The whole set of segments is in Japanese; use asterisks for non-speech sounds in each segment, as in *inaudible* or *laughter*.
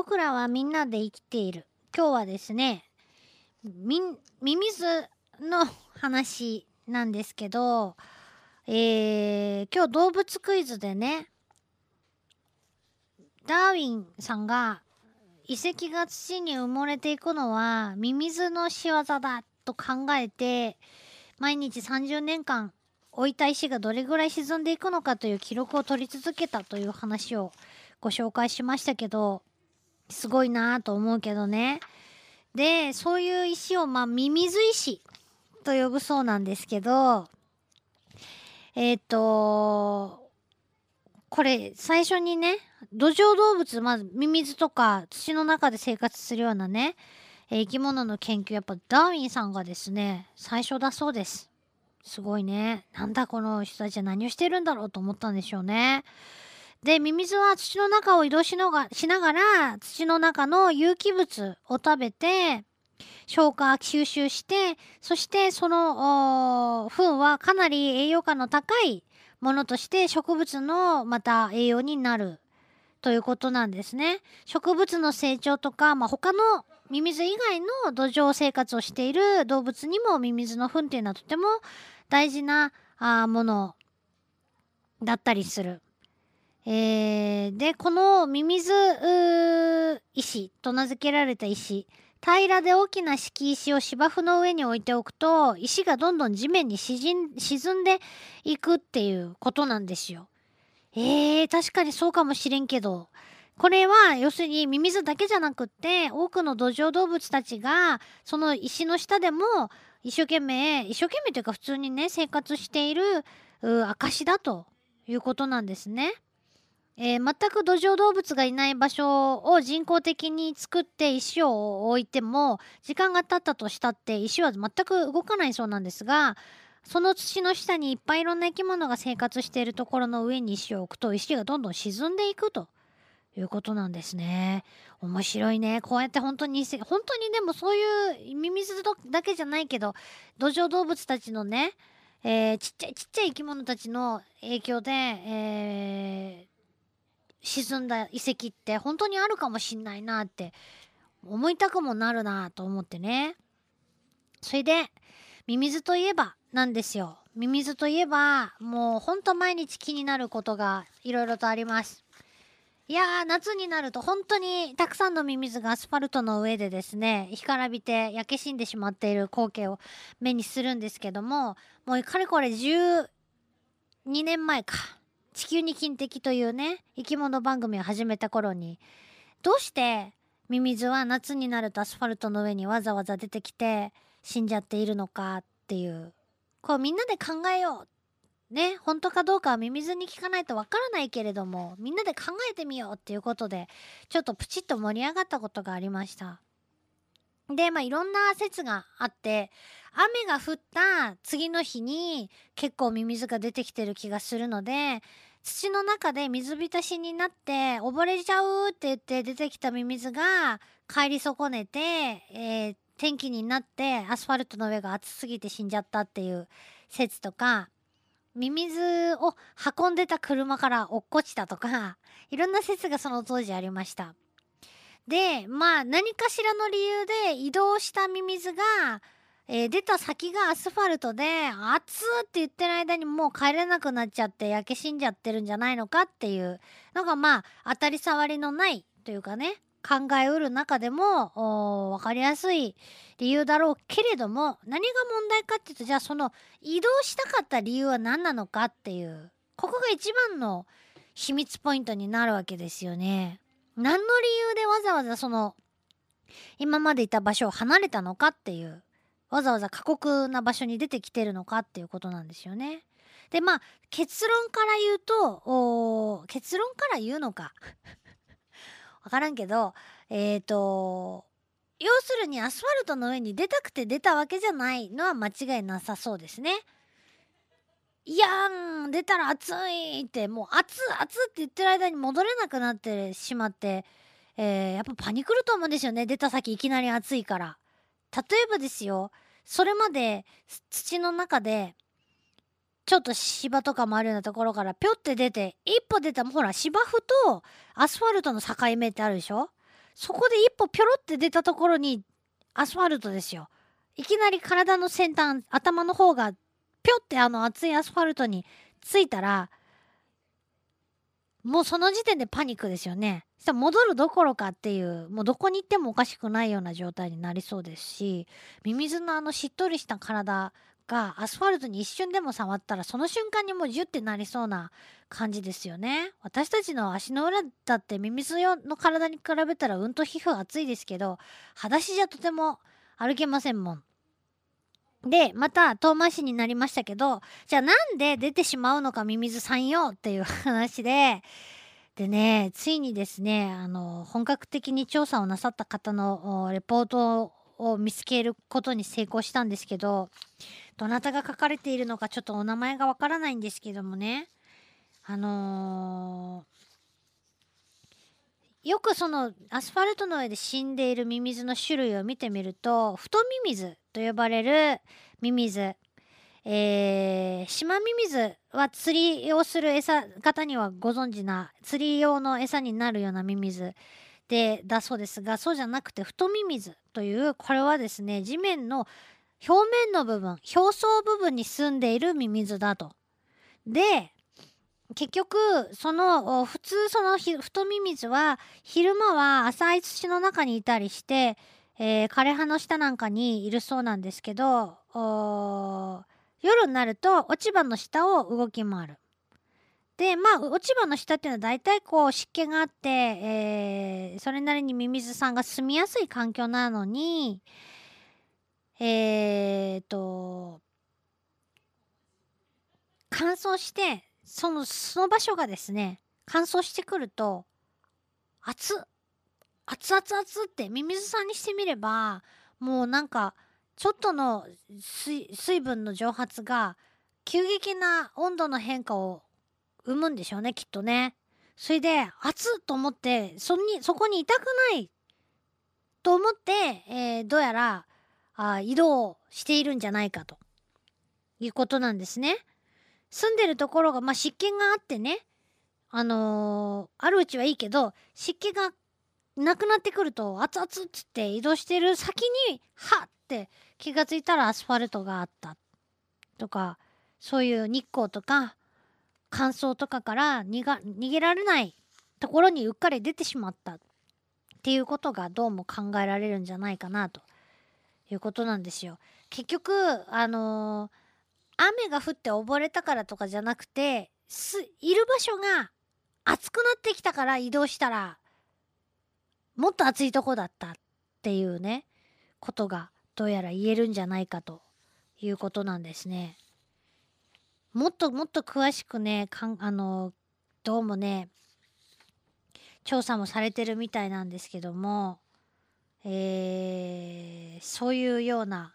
僕らはみんなで生きている。今日はですね、み、ミミズの話なんですけど、えー、今日動物クイズでね、ダーウィンさんが遺跡が土に埋もれていくのはミミズの仕業だと考えて毎日30年間置いた石がどれぐらい沈んでいくのかという記録を取り続けたという話をご紹介しましたけどすごいなと思うけどね。でそういう石をまあミミズ石と呼ぶそうなんですけどえっ、ー、とこれ最初にね土壌動物まずミミズとか土の中で生活するようなね生き物の研究やっぱダーウィンさんがですね最初だそうです。すごいね。なんだこの人たちは何をしてるんだろうと思ったんでしょうね。でミミズは土の中を移動しのがしながら土の中の有機物を食べて消化吸収してそしてその糞はかなり栄養価の高いものとして植物のまた栄養になるということなんですね。植物の成長とか、まあ、他のミミズ以外の土壌生活をしている動物にもミミズの糞っていうのはとても大事なあものだったりする。えー、で、このミミズ石と名付けられた石、平らで大きな敷石を芝生の上に置いておくと、石がどんどん地面に沈んでいくっていうことなんですよ。えー、確かにそうかもしれんけど。これは要するにミミズだけじゃなくって多くの土壌動物たちがその石の下でも一生懸命一生懸命というか普通にね生活している証だということなんですね。えー、全く土壌動物がいない場所を人工的に作って石を置いても時間が経ったとしたって石は全く動かないそうなんですがその土の下にいっぱいいろんな生き物が生活しているところの上に石を置くと石がどんどん沈んでいくということなんですね。面白いね。こうやって本当に本当にでもそういうミミズだけじゃないけど土壌動物たちのね、えー、ちっちゃいちっちゃい生き物たちの影響で、えー、沈んだ遺跡って本当にあるかもしんないなって思いたくもなるなと思ってね。それでミミズといえばなんですよ。ミミズといえば、もうほんと毎日気になることがいろいろとあります。いやー、夏になると本当にたくさんのミミズがアスファルトの上でですね、干からびて焼け死んでしまっている光景を目にするんですけども、もうかれこれ12年前か。地球に金的というね、生き物番組を始めた頃に、どうしてミミズは夏になるとアスファルトの上にわざわざ出てきて死んじゃっているのかっていう。こうみんなで考えよう。ね本当かどうかはミミズに聞かないとわからないけれどもみんなで考えてみようっていうことでちょっとプチッと盛り上がったことがありました。でまあいろんな説があって雨が降った次の日に結構ミミズが出てきてる気がするので土の中で水浸しになって溺れちゃうって言って出てきたミミズが帰り損ねて、えー、天気になってアスファルトの上が熱すぎて死んじゃったっていう説とかミミズを運んでた車から落っこちたとかいろんな説がその当時ありました。でまあ何かしらの理由で移動したミミズが、えー、出た先がアスファルトで熱って言ってる間にもう帰れなくなっちゃって焼け死んじゃってるんじゃないのかっていうのがまあ当たり障りのないというかね考えうる中でも分かりやすい理由だろうけれども何が問題かっていうとじゃあその移動したかった理由は何なのかっていうここが一番の秘密ポイントになるわけですよね。何の理由でわざわざその今までいた場所を離れたのかっていうわざわざ過酷な場所に出てきてるのかっていうことなんですよね。でまあ結論から言うと結論から言うのか *laughs* 分からんけどえっ、ー、と要するにアスファルトの上に出たくて出たわけじゃないのは間違いなさそうですね。いやん出たら暑いってもう暑暑って言ってる間に戻れなくなってしまって、えー、やっぱパニクると思うんですよね出た先いきなり暑いから。例えばですよそれまで土の中でちょっと芝とかもあるようなところからぴょって出て一歩出たほら芝生とアスファルトの境目ってあるでしょ？そこで一歩ぴょろって出たところにアスファルトですよ。いきなり体の先端、頭の方がぴょってあの熱いアスファルトについたら、もうその時点でパニックですよね。したら戻るどころかっていう、もうどこに行ってもおかしくないような状態になりそうですし、ミミズのあのしっとりした体がアスファルトに一瞬でも触ったらその瞬間にもうジュッてなりそうな感じですよね。私たちの足の裏だってミミズ用の体に比べたらうんと皮膚厚いですけど、裸足じゃとても歩けませんもん。で、また遠回しになりましたけど、じゃあなんで出てしまうのかミミズさんよっていう話で、でね、ついにですね、あの、本格的に調査をなさった方のレポートを見つけることに成功したんですけど、どなたが書かれているのかちょっとお名前がわからないんですけどもね、あのー、よくそのアスファルトの上で死んでいるミミズの種類を見てみると、太ミミズと呼ばれるミミズ、えー、島ミミズは釣りをする餌方にはご存知な釣り用の餌になるようなミミズでだそうですがそうじゃなくて太ミミズというこれはですね地面の表面の部分表層部分に住んでいるミミズだと。で結局その普通その太ミミズは昼間は浅い土の中にいたりしてえー、枯葉の下なんかにいるそうなんですけど夜になると落ち葉の下を動き回る。でまあ落ち葉の下っていうのは大体こう湿気があって、えー、それなりにミミズさんが住みやすい環境なのにえー、と乾燥してそのその場所がですね乾燥してくると熱っ熱々熱ってミミズさんにしてみればもうなんかちょっとの水分の蒸発が急激な温度の変化を生むんでしょうねきっとね。それで熱っと思ってそにそこにいたくないと思って、えー、どうやらあ移動しているんじゃないかということなんですね。住んでるところが、まあ、湿気があってねあのー、あるうちはいいけど湿気がなくなってくると熱々っつって移動してる先にはって気がついたらアスファルトがあったとかそういう日光とか乾燥とかから逃げられないところにうっかり出てしまったっていうことがどうも考えられるんじゃないかなということなんですよ。結局あのー、雨が降って溺れたからとかじゃなくてすいる場所が暑くなってきたから移動したらもっと暑いとこだったっていうねことがどうやら言えるんじゃないかということなんですね。もっともっと詳しくねかんあのどうもね調査もされてるみたいなんですけども、えー、そういうような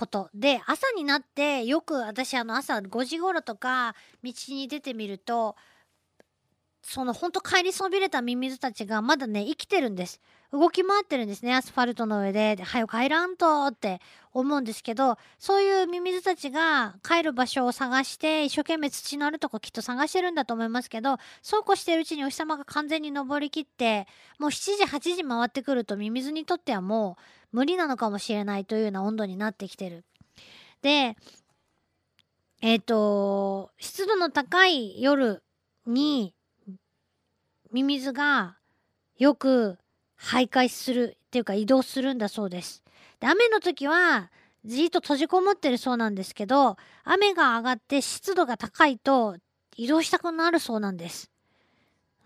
ことで朝になってよく私あの朝5時頃とか道に出てみるとそのほんと帰りそびれたミミズたちがまだね生きてるんです。動き回ってるんですねアスファルトの上で「はよ帰らんと」って思うんですけどそういうミミズたちが帰る場所を探して一生懸命土のあるとこきっと探してるんだと思いますけどそうこうしてるうちにお日様が完全に登りきってもう7時8時回ってくるとミミズにとってはもう無理なのかもしれないというような温度になってきてる。でえっ、ー、と湿度の高い夜にミミズがよく徘徊するっていうか移動するんだそうです。で雨の時はじっと閉じこもってるそうなんですけど雨が上がって湿度が高いと移動したくなるそうなんです。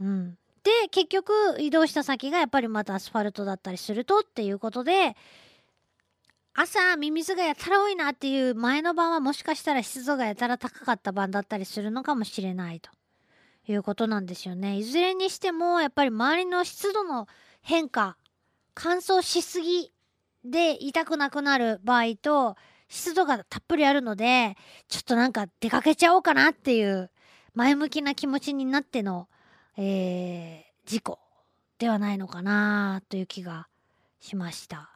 うん、で結局移動した先がやっぱりまたアスファルトだったりするとっていうことで朝ミミズがやたら多いなっていう前の晩はもしかしたら湿度がやたら高かった晩だったりするのかもしれないと。いうことなんですよね。いずれにしてもやっぱり周りの湿度の変化乾燥しすぎで痛くなくなる場合と湿度がたっぷりあるのでちょっとなんか出かけちゃおうかなっていう前向きな気持ちになっての、えー、事故ではないのかなという気がしました。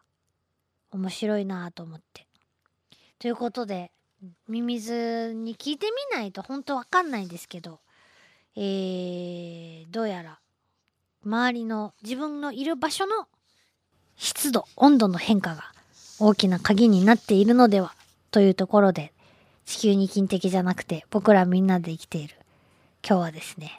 面白いなと思って。ということでミミズに聞いてみないと本当わかんないんですけどえー、どうやら周りの自分のいる場所の湿度温度の変化が大きな鍵になっているのではというところで地球に金的じゃなくて僕らみんなで生きている今日はですね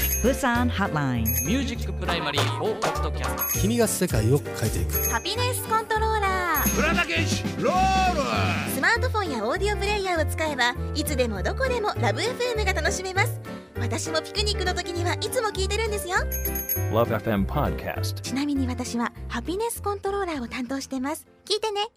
Busan Hotline. ミュージックプライマリー4ポッドキャスト君が世界を変えていく。ハピネスコントローラースマートフォンやオーディオプレイヤーを使えばいつでもどこでもラブ f m が楽しめます。私もピクニックの時にはいつも聞いてるんですよ。LoveFM Podcast. ちなみに私はハピネスコントローラーを担当してます。聞いてね